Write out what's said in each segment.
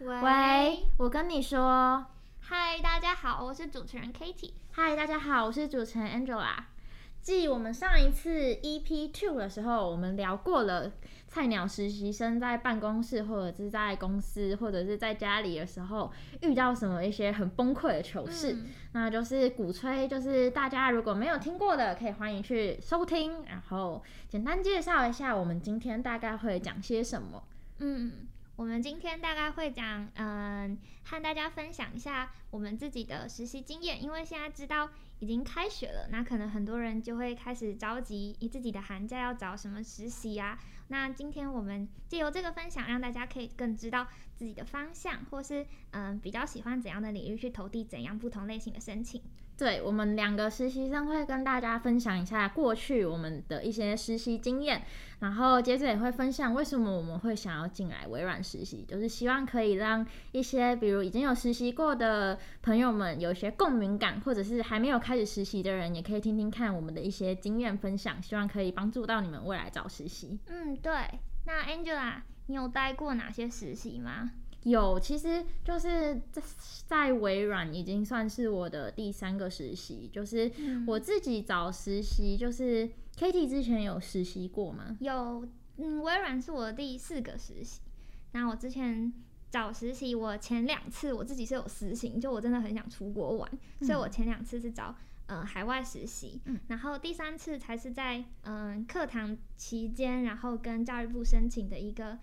喂，我跟你说，嗨，大家好，我是主持人 Katie。嗨，大家好，我是主持人 Angela。继我们上一次 EP Two 的时候，我们聊过了菜鸟实习生在办公室或者是在公司或者是在家里的时候遇到什么一些很崩溃的糗事，嗯、那就是鼓吹，就是大家如果没有听过的，可以欢迎去收听，然后简单介绍一下我们今天大概会讲些什么。嗯。我们今天大概会讲，嗯，和大家分享一下我们自己的实习经验。因为现在知道已经开学了，那可能很多人就会开始着急，以自己的寒假要找什么实习啊。那今天我们借由这个分享，让大家可以更知道自己的方向，或是嗯，比较喜欢怎样的领域去投递怎样不同类型的申请。对，我们两个实习生会跟大家分享一下过去我们的一些实习经验，然后接着也会分享为什么我们会想要进来微软实习，就是希望可以让一些比如已经有实习过的朋友们有一些共鸣感，或者是还没有开始实习的人也可以听听看我们的一些经验分享，希望可以帮助到你们未来找实习。嗯，对。那 Angela，你有待过哪些实习吗？有，其实就是在在微软已经算是我的第三个实习，就是我自己找实习，就是 Katie 之前有实习过吗？有，嗯，微软是我的第四个实习。那我之前找实习，我前两次我自己是有私心，就我真的很想出国玩，嗯、所以我前两次是找嗯、呃、海外实习，嗯、然后第三次才是在嗯课堂期间，然后跟教育部申请的一个。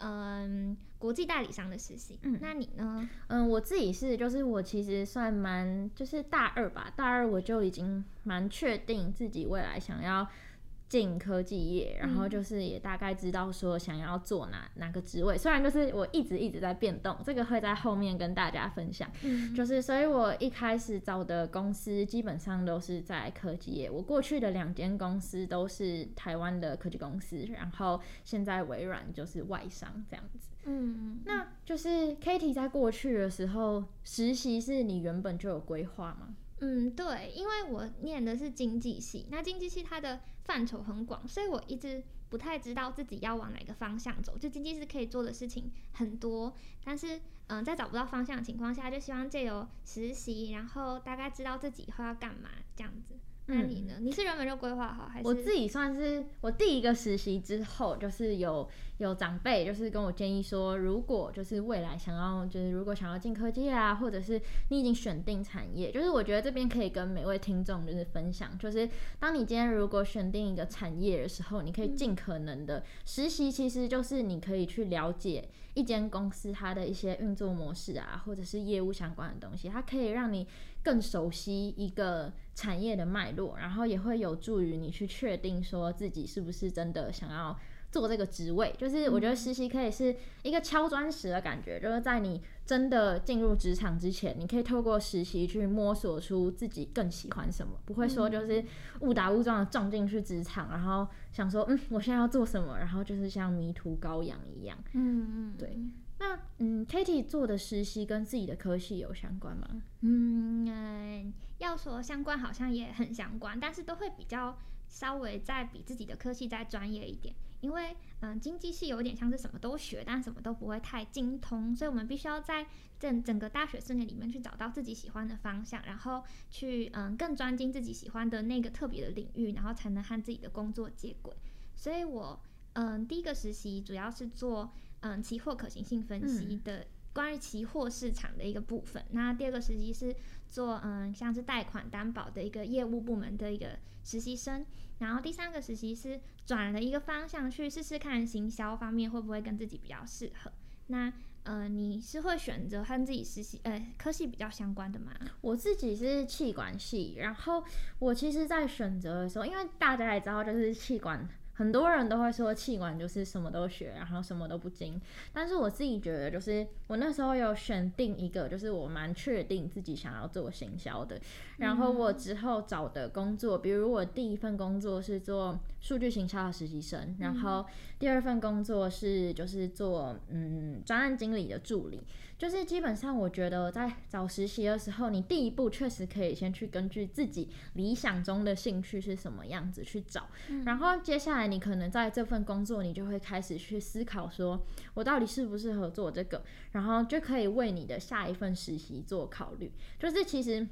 嗯，国际代理商的实习。嗯，那你呢？嗯，我自己是，就是我其实算蛮，就是大二吧，大二我就已经蛮确定自己未来想要。进科技业，然后就是也大概知道说想要做哪哪个职位，虽然就是我一直一直在变动，这个会在后面跟大家分享。嗯，就是所以我一开始找的公司基本上都是在科技业，我过去的两间公司都是台湾的科技公司，然后现在微软就是外商这样子。嗯，那就是 Katie 在过去的时候实习是你原本就有规划吗？嗯，对，因为我念的是经济系，那经济系它的范畴很广，所以我一直不太知道自己要往哪个方向走。就经济是可以做的事情很多，但是嗯，在找不到方向的情况下，就希望借由实习，然后大概知道自己以后要干嘛这样子。那你呢？嗯、你是原本就规划好还是？我自己算是我第一个实习之后，就是有有长辈就是跟我建议说，如果就是未来想要就是如果想要进科技啊，或者是你已经选定产业，就是我觉得这边可以跟每位听众就是分享，就是当你今天如果选定一个产业的时候，你可以尽可能的实习，其实就是你可以去了解一间公司它的一些运作模式啊，或者是业务相关的东西，它可以让你。更熟悉一个产业的脉络，然后也会有助于你去确定说自己是不是真的想要做这个职位。就是我觉得实习可以是一个敲砖石的感觉，就是在你真的进入职场之前，你可以透过实习去摸索出自己更喜欢什么，不会说就是误打误撞的撞进去职场，然后想说嗯，我现在要做什么，然后就是像迷途羔羊一样。嗯嗯，对。那嗯，Katie 做的实习跟自己的科系有相关吗？嗯，呃，要说相关，好像也很相关，但是都会比较稍微再比自己的科系再专业一点。因为嗯，经济系有点像是什么都学，但什么都不会太精通，所以我们必须要在整整个大学四年里面去找到自己喜欢的方向，然后去嗯更专精自己喜欢的那个特别的领域，然后才能和自己的工作接轨。所以我嗯第一个实习主要是做。嗯，期货可行性分析的关于期货市场的一个部分。嗯、那第二个实习是做嗯，像是贷款担保的一个业务部门的一个实习生。然后第三个实习是转了一个方向去试试看行销方面会不会跟自己比较适合。那呃，你是会选择和自己实习呃科系比较相关的吗？我自己是气管系，然后我其实在选择的时候，因为大家也知道就是气管。很多人都会说气管就是什么都学，然后什么都不精。但是我自己觉得，就是我那时候有选定一个，就是我蛮确定自己想要做行销的。然后我之后找的工作，比如我第一份工作是做数据行销的实习生，然后第二份工作是就是做嗯专案经理的助理。就是基本上，我觉得在找实习的时候，你第一步确实可以先去根据自己理想中的兴趣是什么样子去找，嗯、然后接下来你可能在这份工作，你就会开始去思考说，我到底适不适合做这个，然后就可以为你的下一份实习做考虑。就是其实。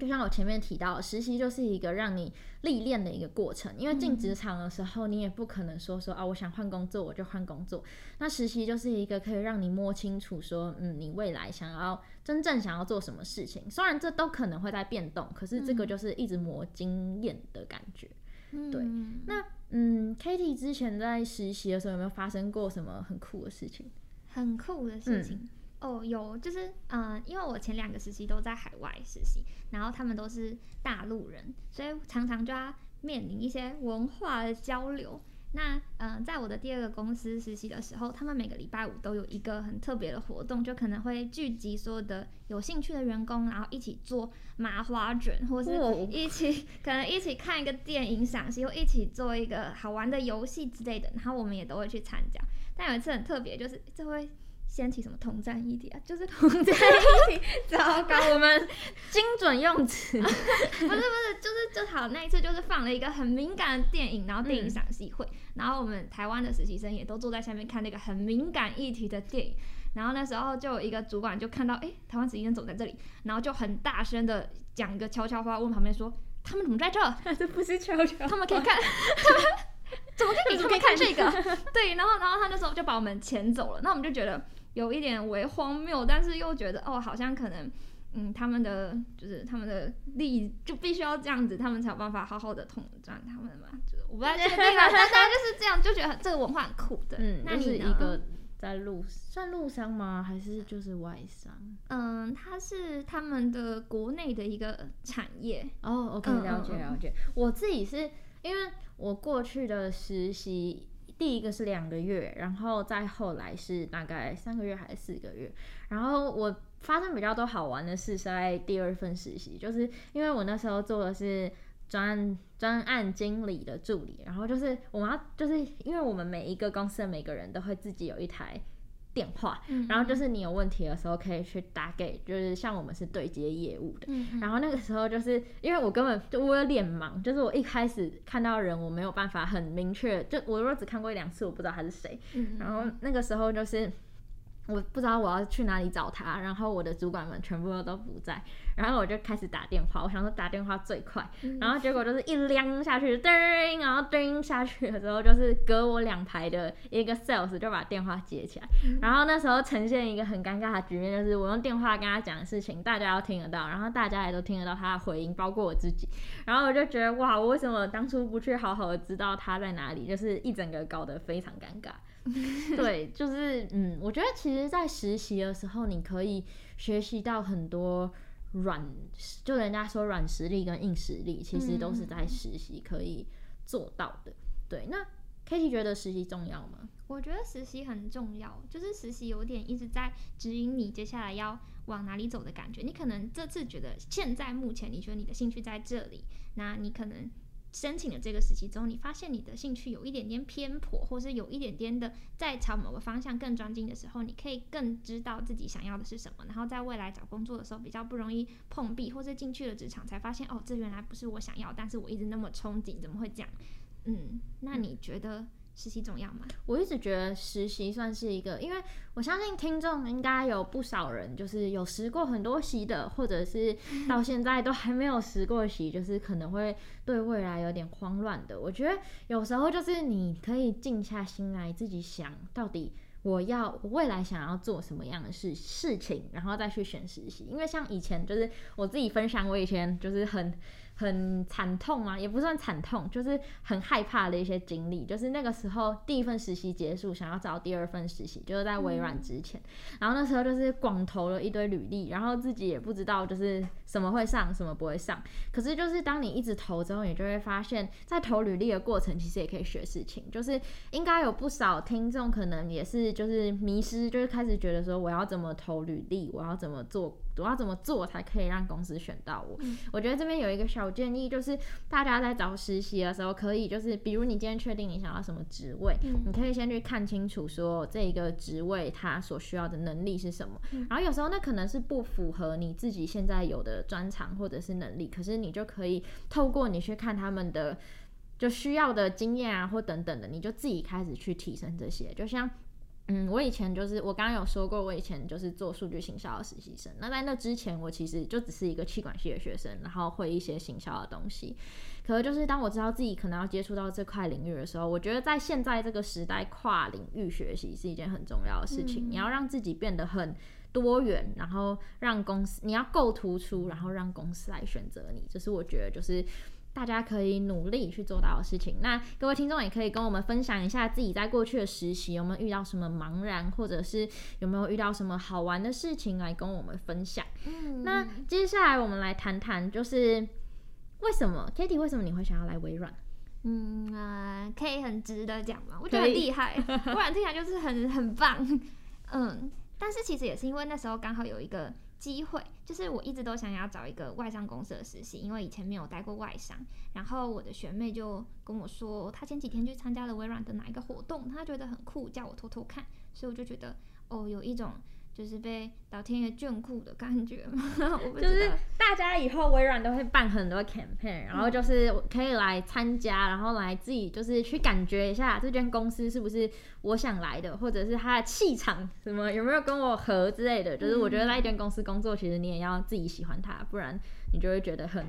就像我前面提到，实习就是一个让你历练的一个过程。因为进职场的时候，你也不可能说说啊，我想换工作我就换工作。那实习就是一个可以让你摸清楚说，嗯，你未来想要真正想要做什么事情。虽然这都可能会在变动，可是这个就是一直磨经验的感觉。嗯、对，那嗯，Kitty 之前在实习的时候有没有发生过什么很酷的事情？很酷的事情。嗯哦，oh, 有，就是嗯、呃，因为我前两个实习都在海外实习，然后他们都是大陆人，所以常常就要面临一些文化的交流。那嗯、呃，在我的第二个公司实习的时候，他们每个礼拜五都有一个很特别的活动，就可能会聚集所有的有兴趣的员工，然后一起做麻花卷，或是一起、oh. 可能一起看一个电影赏析，或一起做一个好玩的游戏之类的。然后我们也都会去参加。但有一次很特别，就是这会。掀起什么统战议题啊？就是统战议题，糟糕，我们精准用词，不是不是，就是就好那一次，就是放了一个很敏感的电影，然后电影赏析会，嗯、然后我们台湾的实习生也都坐在下面看那个很敏感议题的电影，然后那时候就有一个主管就看到，哎、欸，台湾实习生走在这里，然后就很大声的讲一个悄悄话，问旁边说，他们怎么在这？这不是悄悄，他们可以看。怎么可以？怎么可以看这个？对，然后，然后他那时候就把我们遣走了。那我们就觉得有一点为荒谬，但是又觉得哦，好像可能，嗯，他们的就是他们的利益就必须要这样子，他们才有办法好好的统战他们嘛。就是我不太确定啊，但大家就是这样，就觉得这个文化很酷的。嗯，那是一个在陆算陆商吗？还是就是外商？嗯，它是他们的国内的一个产业。哦，OK，了解了解。我自己是因为。我过去的实习，第一个是两个月，然后再后来是大概三个月还是四个月。然后我发生比较多好玩的事是在第二份实习，就是因为我那时候做的是专专案经理的助理，然后就是我们要就是因为我们每一个公司的每个人都会自己有一台。电话，然后就是你有问题的时候可以去打给，就是像我们是对接业务的。嗯、然后那个时候就是因为我根本就我有脸盲，就是我一开始看到人我没有办法很明确，就我如果只看过一两次，我不知道他是谁。嗯、然后那个时候就是。我不知道我要去哪里找他，然后我的主管们全部都都不在，然后我就开始打电话，我想说打电话最快，然后结果就是一亮下去，叮，然后叮下去的时候，就是隔我两排的一个 sales 就把电话接起来，然后那时候呈现一个很尴尬的局面，就是我用电话跟他讲的事情，大家都听得到，然后大家也都听得到他的回音，包括我自己，然后我就觉得哇，我为什么当初不去好好的知道他在哪里，就是一整个搞得非常尴尬。对，就是嗯，我觉得其实，在实习的时候，你可以学习到很多软，就人家说软实力跟硬实力，其实都是在实习可以做到的。对，那 Kitty 觉得实习重要吗？我觉得实习很重要，就是实习有点一直在指引你接下来要往哪里走的感觉。你可能这次觉得现在目前你觉得你的兴趣在这里，那你可能。申请了这个时期之后，你发现你的兴趣有一点点偏颇，或是有一点点的在朝某个方向更专精的时候，你可以更知道自己想要的是什么，然后在未来找工作的时候比较不容易碰壁，或是进去了职场才发现，哦，这原来不是我想要，但是我一直那么憧憬，怎么会这样？嗯，那你觉得？实习重要吗？我一直觉得实习算是一个，因为我相信听众应该有不少人就是有实过很多习的，或者是 到现在都还没有实过习，就是可能会对未来有点慌乱的。我觉得有时候就是你可以静下心来，自己想到底我要我未来想要做什么样的事事情，然后再去选实习。因为像以前就是我自己分享，我以前就是很。很惨痛啊，也不算惨痛，就是很害怕的一些经历。就是那个时候第一份实习结束，想要找第二份实习，就是在微软之前。然后那时候就是广投了一堆履历，然后自己也不知道就是什么会上，什么不会上。可是就是当你一直投之后，你就会发现，在投履历的过程，其实也可以学事情。就是应该有不少听众可能也是就是迷失，就是开始觉得说我要怎么投履历，我要怎么做。我要怎么做才可以让公司选到我？嗯、我觉得这边有一个小建议，就是大家在找实习的时候，可以就是比如你今天确定你想要什么职位，嗯、你可以先去看清楚说这一个职位它所需要的能力是什么。嗯、然后有时候那可能是不符合你自己现在有的专长或者是能力，可是你就可以透过你去看他们的就需要的经验啊或等等的，你就自己开始去提升这些，就像。嗯，我以前就是我刚刚有说过，我以前就是做数据行销的实习生。那在那之前，我其实就只是一个气管系的学生，然后会一些行销的东西。可是就是当我知道自己可能要接触到这块领域的时候，我觉得在现在这个时代，跨领域学习是一件很重要的事情。嗯、你要让自己变得很多元，然后让公司你要够突出，然后让公司来选择你。这是我觉得就是。大家可以努力去做到的事情。那各位听众也可以跟我们分享一下自己在过去的实习有没有遇到什么茫然，或者是有没有遇到什么好玩的事情来跟我们分享。嗯，那接下来我们来谈谈，就是为什么 Kitty 为什么你会想要来微软？嗯啊、呃，可以很值得讲吗？我觉得很厉害，微软 听起来就是很很棒。嗯，但是其实也是因为那时候刚好有一个。机会就是我一直都想要找一个外商公司的实习，因为以前没有待过外商。然后我的学妹就跟我说，她前几天去参加了微软的哪一个活动，她觉得很酷，叫我偷偷看。所以我就觉得，哦，有一种。就是被老天爷眷顾的感觉嘛，就是大家以后微软都会办很多 campaign，然后就是可以来参加，然后来自己就是去感觉一下这间公司是不是我想来的，或者是它的气场什么有没有跟我合之类的。就是我觉得在一间公司工作，其实你也要自己喜欢它，不然你就会觉得很。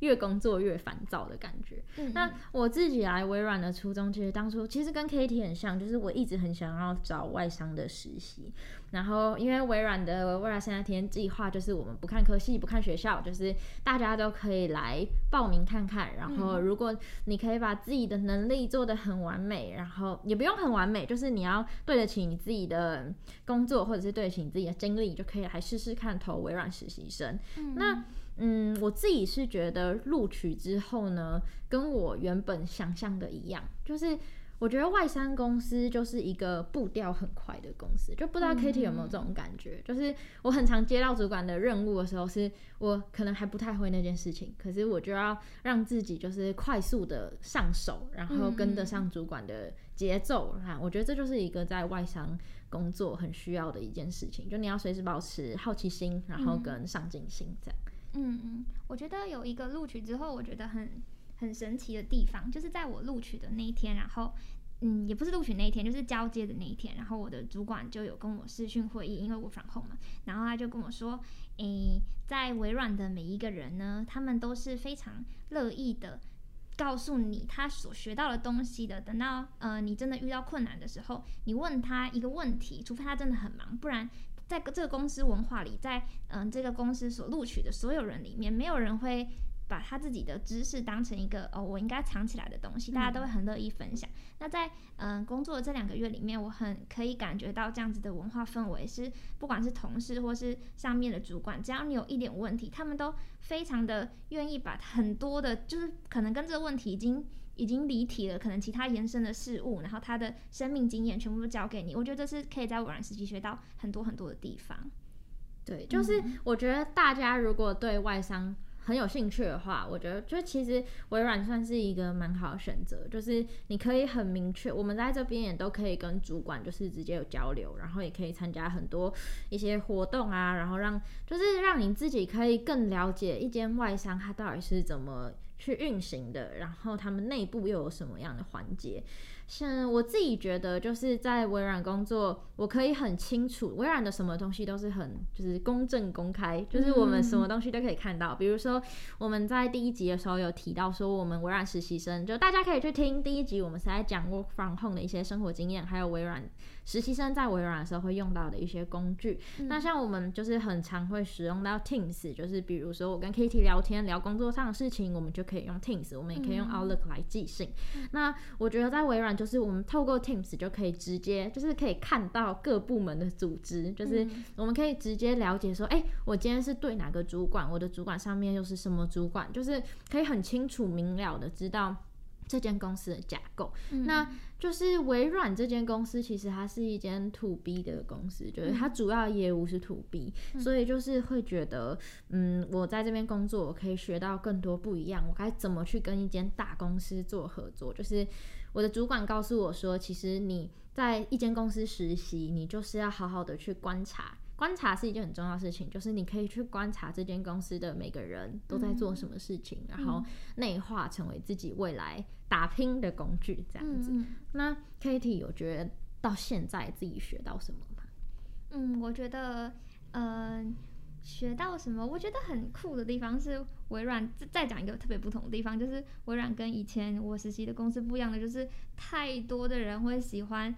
越工作越烦躁的感觉。嗯、那我自己来微软的初衷，其实当初其实跟 Katie 很像，就是我一直很想要找外商的实习。然后因为微软的未来三十天计划，就是我们不看科系，不看学校，就是大家都可以来报名看看。然后如果你可以把自己的能力做得很完美，然后也不用很完美，就是你要对得起你自己的工作，或者是对得起你自己的经历，就可以来试试看投微软实习生。嗯、那嗯，我自己是觉得录取之后呢，跟我原本想象的一样，就是我觉得外商公司就是一个步调很快的公司，就不知道 Kitty 有没有这种感觉？嗯、就是我很常接到主管的任务的时候，是我可能还不太会那件事情，可是我就要让自己就是快速的上手，然后跟得上主管的节奏。哈、嗯，我觉得这就是一个在外商工作很需要的一件事情，就你要随时保持好奇心，然后跟上进心这样。嗯嗯嗯，我觉得有一个录取之后，我觉得很很神奇的地方，就是在我录取的那一天，然后嗯，也不是录取那一天，就是交接的那一天，然后我的主管就有跟我视讯会议，因为我 from home 嘛，然后他就跟我说，诶，在微软的每一个人呢，他们都是非常乐意的告诉你他所学到的东西的。等到呃你真的遇到困难的时候，你问他一个问题，除非他真的很忙，不然。在这个公司文化里，在嗯、呃、这个公司所录取的所有人里面，没有人会把他自己的知识当成一个哦我应该藏起来的东西，大家都会很乐意分享。嗯、那在嗯、呃、工作的这两个月里面，我很可以感觉到这样子的文化氛围是，不管是同事或是上面的主管，只要你有一点问题，他们都非常的愿意把很多的，就是可能跟这个问题已经。已经离体了，可能其他延伸的事物，然后他的生命经验全部都交给你。我觉得这是可以在微软实习学到很多很多的地方。对，就是我觉得大家如果对外商很有兴趣的话，我觉得就其实微软算是一个蛮好的选择。就是你可以很明确，我们在这边也都可以跟主管就是直接有交流，然后也可以参加很多一些活动啊，然后让就是让你自己可以更了解一间外商它到底是怎么。去运行的，然后他们内部又有什么样的环节？像我自己觉得，就是在微软工作，我可以很清楚，微软的什么东西都是很就是公正公开，就是我们什么东西都可以看到。比如说我们在第一集的时候有提到说，我们微软实习生，就大家可以去听第一集，我们是在讲 work from home 的一些生活经验，还有微软实习生在微软的时候会用到的一些工具。嗯、那像我们就是很常会使用到 Teams，就是比如说我跟 Katie 聊天聊工作上的事情，我们就可以用 Teams，我们也可以用 Outlook 来寄信。嗯、那我觉得在微软。就是我们透过 Teams 就可以直接，就是可以看到各部门的组织，就是我们可以直接了解说，哎、欸，我今天是对哪个主管，我的主管上面又是什么主管，就是可以很清楚明了的知道这间公司的架构，嗯、那就是微软这间公司，其实它是一间 To B 的公司，就是它主要业务是 To B，、嗯、所以就是会觉得，嗯，我在这边工作，我可以学到更多不一样，我该怎么去跟一间大公司做合作？就是我的主管告诉我说，其实你在一间公司实习，你就是要好好的去观察。观察是一件很重要的事情，就是你可以去观察这间公司的每个人都在做什么事情，嗯、然后内化成为自己未来打拼的工具，这样子。嗯、那 Katie 有觉得到现在自己学到什么吗？嗯，我觉得，嗯、呃，学到什么？我觉得很酷的地方是微软。再讲一个特别不同的地方，就是微软跟以前我实习的公司不一样的，就是太多的人会喜欢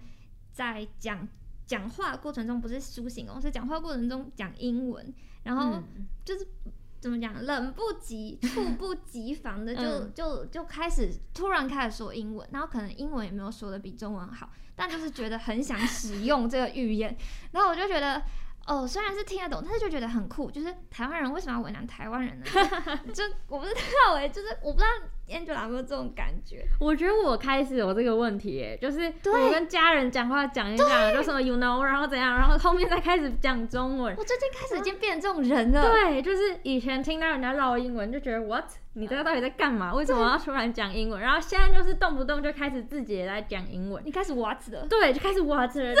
在讲。讲话过程中不是苏醒哦，是讲话过程中讲英文，然后就是、嗯、怎么讲，冷不及、猝不及防的 就、嗯、就就开始突然开始说英文，然后可能英文也没有说的比中文好，但就是觉得很想使用这个语言，然后我就觉得。哦，虽然是听得懂，但是就觉得很酷。就是台湾人为什么要为难台湾人呢？就我不知道哎，就是我不知道 Angela 有没有这种感觉。我觉得我开始有这个问题，哎，就是我跟家人讲话讲一讲，就什么 you know，然后怎样，然后后面再开始讲中文。我最近开始已经变成这种人了。对，就是以前听到人家唠英文，就觉得 what，你这个到底在干嘛？为什么要突然讲英文？然后现在就是动不动就开始自己也在讲英文。你开始 what 了？对，就开始 what 了，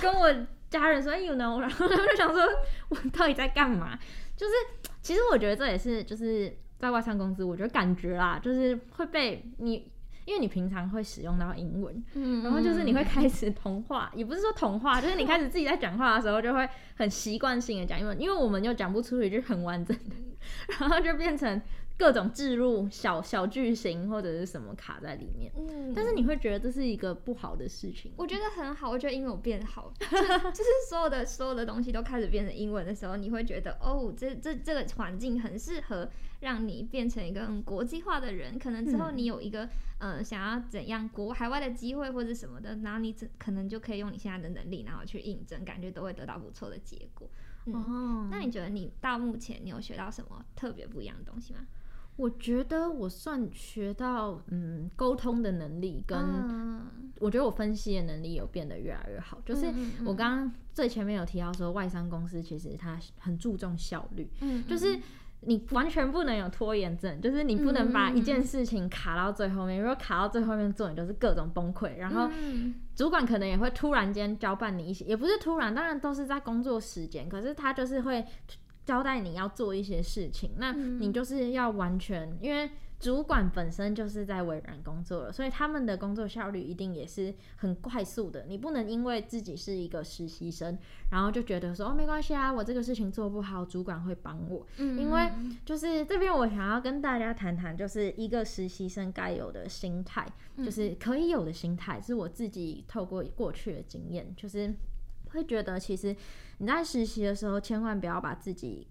跟我。家人说 you know，然后他们就想说，我到底在干嘛？就是其实我觉得这也是就是在外商公司，我觉得感觉啦，就是会被你，因为你平常会使用到英文，嗯，然后就是你会开始同化，也不是说同化，就是你开始自己在讲话的时候就会很习惯性的讲英文，因为我们又讲不出一句很完整的，然后就变成。各种置入小小剧型或者是什么卡在里面，嗯，但是你会觉得这是一个不好的事情？我觉得很好，我觉得英文变好，就，就是所有的所有的东西都开始变成英文的时候，你会觉得哦，这这这个环境很适合让你变成一个很国际化的人。可能之后你有一个嗯、呃、想要怎样国海外的机会或者什么的，然后你可能就可以用你现在的能力，然后去应征，感觉都会得到不错的结果。嗯、哦，那你觉得你到目前你有学到什么特别不一样的东西吗？我觉得我算学到，嗯，沟通的能力跟，我觉得我分析的能力有变得越来越好。就是我刚刚最前面有提到说，外商公司其实它很注重效率，就是你完全不能有拖延症，就是你不能把一件事情卡到最后面，如果卡到最后面做，你就是各种崩溃。然后主管可能也会突然间交办你一些，也不是突然，当然都是在工作时间，可是他就是会。交代你要做一些事情，那你就是要完全，嗯、因为主管本身就是在微软工作了，所以他们的工作效率一定也是很快速的。你不能因为自己是一个实习生，然后就觉得说哦，没关系啊，我这个事情做不好，主管会帮我。嗯，因为就是这边我想要跟大家谈谈，就是一个实习生该有的心态，就是可以有的心态，是我自己透过过去的经验，就是。会觉得其实你在实习的时候，千万不要把自己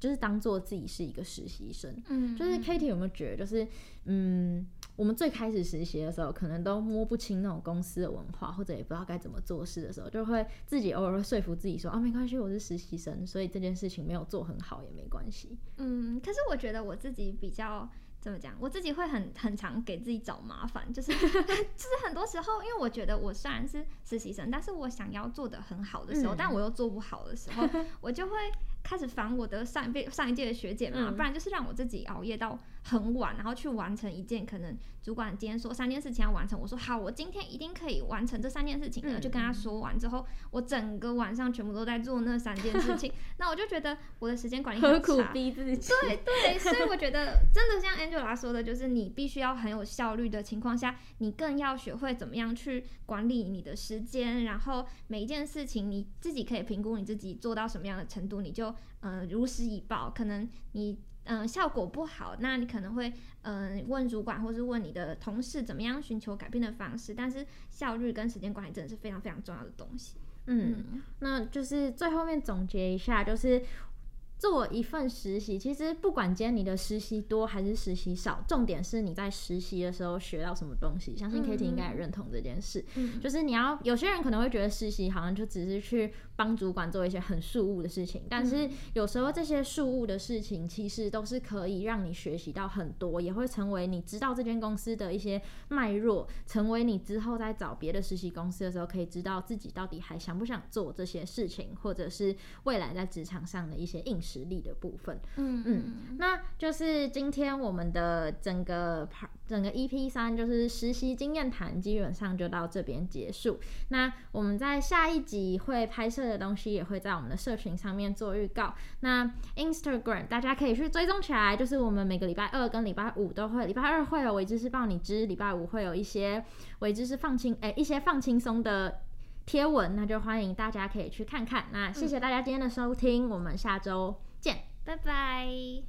就是当做自己是一个实习生。嗯，就是 Katie 有没有觉得，就是嗯，我们最开始实习的时候，可能都摸不清那种公司的文化，或者也不知道该怎么做事的时候，就会自己偶尔会说服自己说啊，没关系，我是实习生，所以这件事情没有做很好也没关系。嗯，可是我觉得我自己比较。怎么讲？我自己会很很常给自己找麻烦，就是 就是很多时候，因为我觉得我虽然是实习生，但是我想要做得很好的时候，嗯、但我又做不好的时候，我就会开始烦我的上一辈上一届的学姐嘛，嗯、不然就是让我自己熬夜到很晚，然后去完成一件可能主管今天说三件事情要完成，我说好，我今天一定可以完成这三件事情的，嗯、就跟他说完之后，我整个晚上全部都在做那三件事情，那我就觉得我的时间管理很苦逼自己？对对，所以我觉得真的像 Angela 说的，就是你必须要很有效率的情况下，你更要学会怎么样去管理你的时间，然后每一件事情你自己可以评估你自己做到什么样的程度，你就嗯、呃、如实以报，可能你。嗯、呃，效果不好，那你可能会嗯、呃、问主管，或是问你的同事怎么样寻求改变的方式。但是效率跟时间管理真的是非常非常重要的东西。嗯，嗯，那就是最后面总结一下，就是做一份实习，其实不管今天你的实习多还是实习少，重点是你在实习的时候学到什么东西。相信 Kitty 应该也认同这件事。嗯，就是你要有些人可能会觉得实习好像就只是去帮主管做一些很事务的事情，但是有时候这些事务的事情其实都是可以让你学习到很多，也会成为你知道这间公司的一些脉络，成为你之后在找别的实习公司的时候可以知道自己到底还想不想做这些事情，或者是未来在职场上的一些硬实力的部分，嗯嗯，那就是今天我们的整个整个 EP 三就是实习经验谈，基本上就到这边结束。那我们在下一集会拍摄的东西，也会在我们的社群上面做预告。那 Instagram 大家可以去追踪起来，就是我们每个礼拜二跟礼拜五都会，礼拜二会有维知是报你知，礼拜五会有一些维知是放轻哎、欸、一些放轻松的。贴文，那就欢迎大家可以去看看。那谢谢大家今天的收听，我们下周见，拜拜。